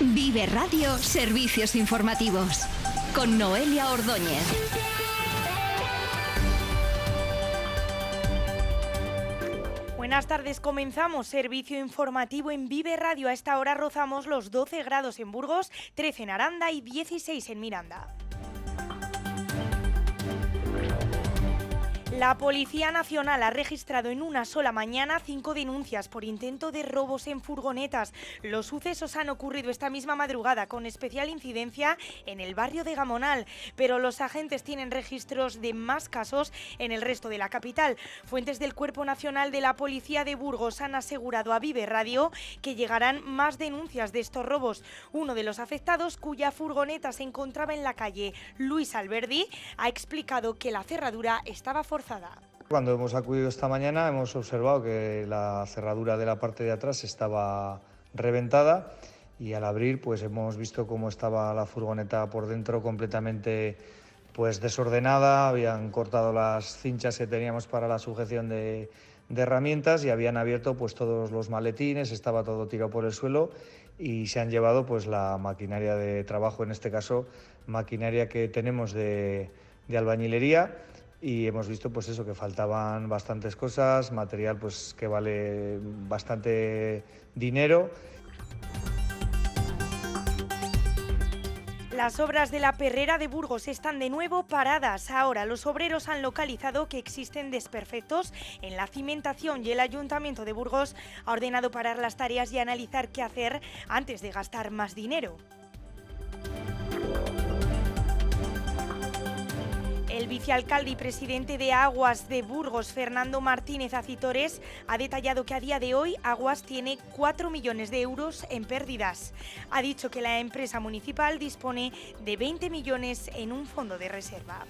Vive Radio Servicios Informativos con Noelia Ordóñez. Buenas tardes, comenzamos servicio informativo en Vive Radio. A esta hora rozamos los 12 grados en Burgos, 13 en Aranda y 16 en Miranda. La Policía Nacional ha registrado en una sola mañana cinco denuncias por intento de robos en furgonetas. Los sucesos han ocurrido esta misma madrugada con especial incidencia en el barrio de Gamonal, pero los agentes tienen registros de más casos en el resto de la capital. Fuentes del Cuerpo Nacional de la Policía de Burgos han asegurado a Vive Radio que llegarán más denuncias de estos robos. Uno de los afectados, cuya furgoneta se encontraba en la calle Luis Alberdi, ha explicado que la cerradura estaba forzada cuando hemos acudido esta mañana hemos observado que la cerradura de la parte de atrás estaba reventada y al abrir pues hemos visto cómo estaba la furgoneta por dentro completamente pues desordenada, habían cortado las cinchas que teníamos para la sujeción de, herramientas y habían abierto pues todos los maletines, estaba todo tirado por el suelo y se han llevado pues la maquinaria de trabajo, en este caso maquinaria que tenemos de albañilería y hemos visto pues eso que faltaban bastantes cosas, material pues que vale bastante dinero. Las obras de la perrera de Burgos están de nuevo paradas. Ahora los obreros han localizado que existen desperfectos en la cimentación y el Ayuntamiento de Burgos ha ordenado parar las tareas y analizar qué hacer antes de gastar más dinero. Vicealcalde y presidente de Aguas de Burgos, Fernando Martínez Acitores, ha detallado que a día de hoy Aguas tiene 4 millones de euros en pérdidas. Ha dicho que la empresa municipal dispone de 20 millones en un fondo de reserva.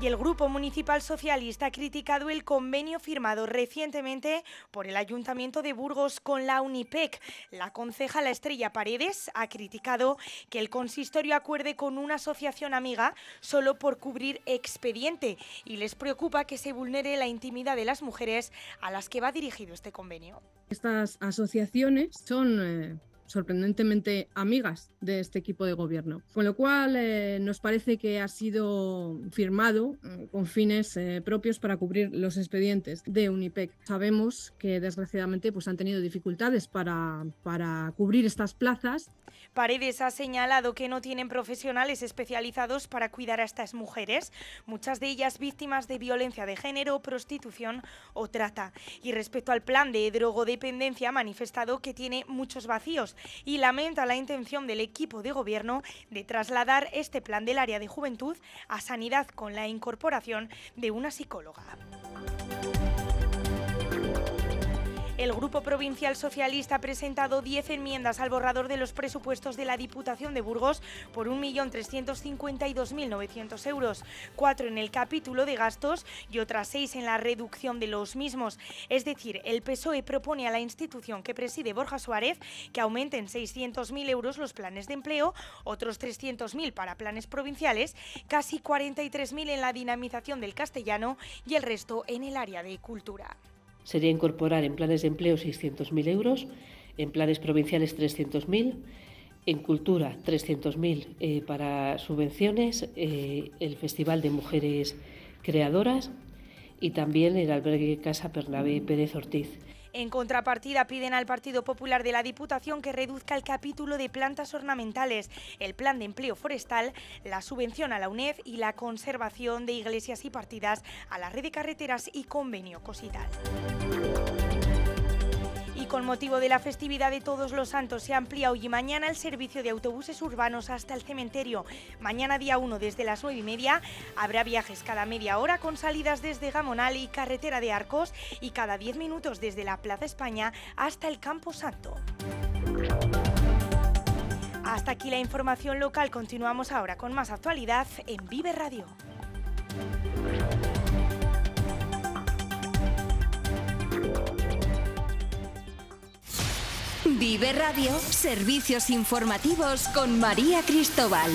Y el Grupo Municipal Socialista ha criticado el convenio firmado recientemente por el Ayuntamiento de Burgos con la UNIPEC. La concejala Estrella Paredes ha criticado que el consistorio acuerde con una asociación amiga solo por cubrir expediente y les preocupa que se vulnere la intimidad de las mujeres a las que va dirigido este convenio. Estas asociaciones son eh, sorprendentemente amigas de este equipo de gobierno. Con lo cual eh, nos parece que ha sido firmado eh, con fines eh, propios para cubrir los expedientes de Unipec. Sabemos que desgraciadamente pues, han tenido dificultades para, para cubrir estas plazas. Paredes ha señalado que no tienen profesionales especializados para cuidar a estas mujeres, muchas de ellas víctimas de violencia de género, prostitución o trata. Y respecto al plan de drogodependencia ha manifestado que tiene muchos vacíos y lamenta la intención del equipo de gobierno de trasladar este plan del área de juventud a sanidad con la incorporación de una psicóloga. El Grupo Provincial Socialista ha presentado 10 enmiendas al borrador de los presupuestos de la Diputación de Burgos por 1.352.900 euros, cuatro en el capítulo de gastos y otras seis en la reducción de los mismos. Es decir, el PSOE propone a la institución que preside Borja Suárez que aumenten 600.000 euros los planes de empleo, otros 300.000 para planes provinciales, casi 43.000 en la dinamización del castellano y el resto en el área de cultura sería incorporar en planes de empleo 600.000 euros, en planes provinciales 300.000, en cultura 300.000 eh, para subvenciones, eh, el Festival de Mujeres Creadoras y también el albergue Casa Pernabé Pérez Ortiz. En contrapartida, piden al Partido Popular de la Diputación que reduzca el capítulo de plantas ornamentales, el plan de empleo forestal, la subvención a la UNED y la conservación de iglesias y partidas a la red de carreteras y convenio Cosital con motivo de la festividad de Todos los Santos se amplía hoy y mañana el servicio de autobuses urbanos hasta el cementerio. Mañana día 1 desde las 9 y media habrá viajes cada media hora con salidas desde Gamonal y Carretera de Arcos y cada 10 minutos desde la Plaza España hasta el Campo Santo. Hasta aquí la información local. Continuamos ahora con más actualidad en Vive Radio. Vive Radio, servicios informativos con María Cristóbal.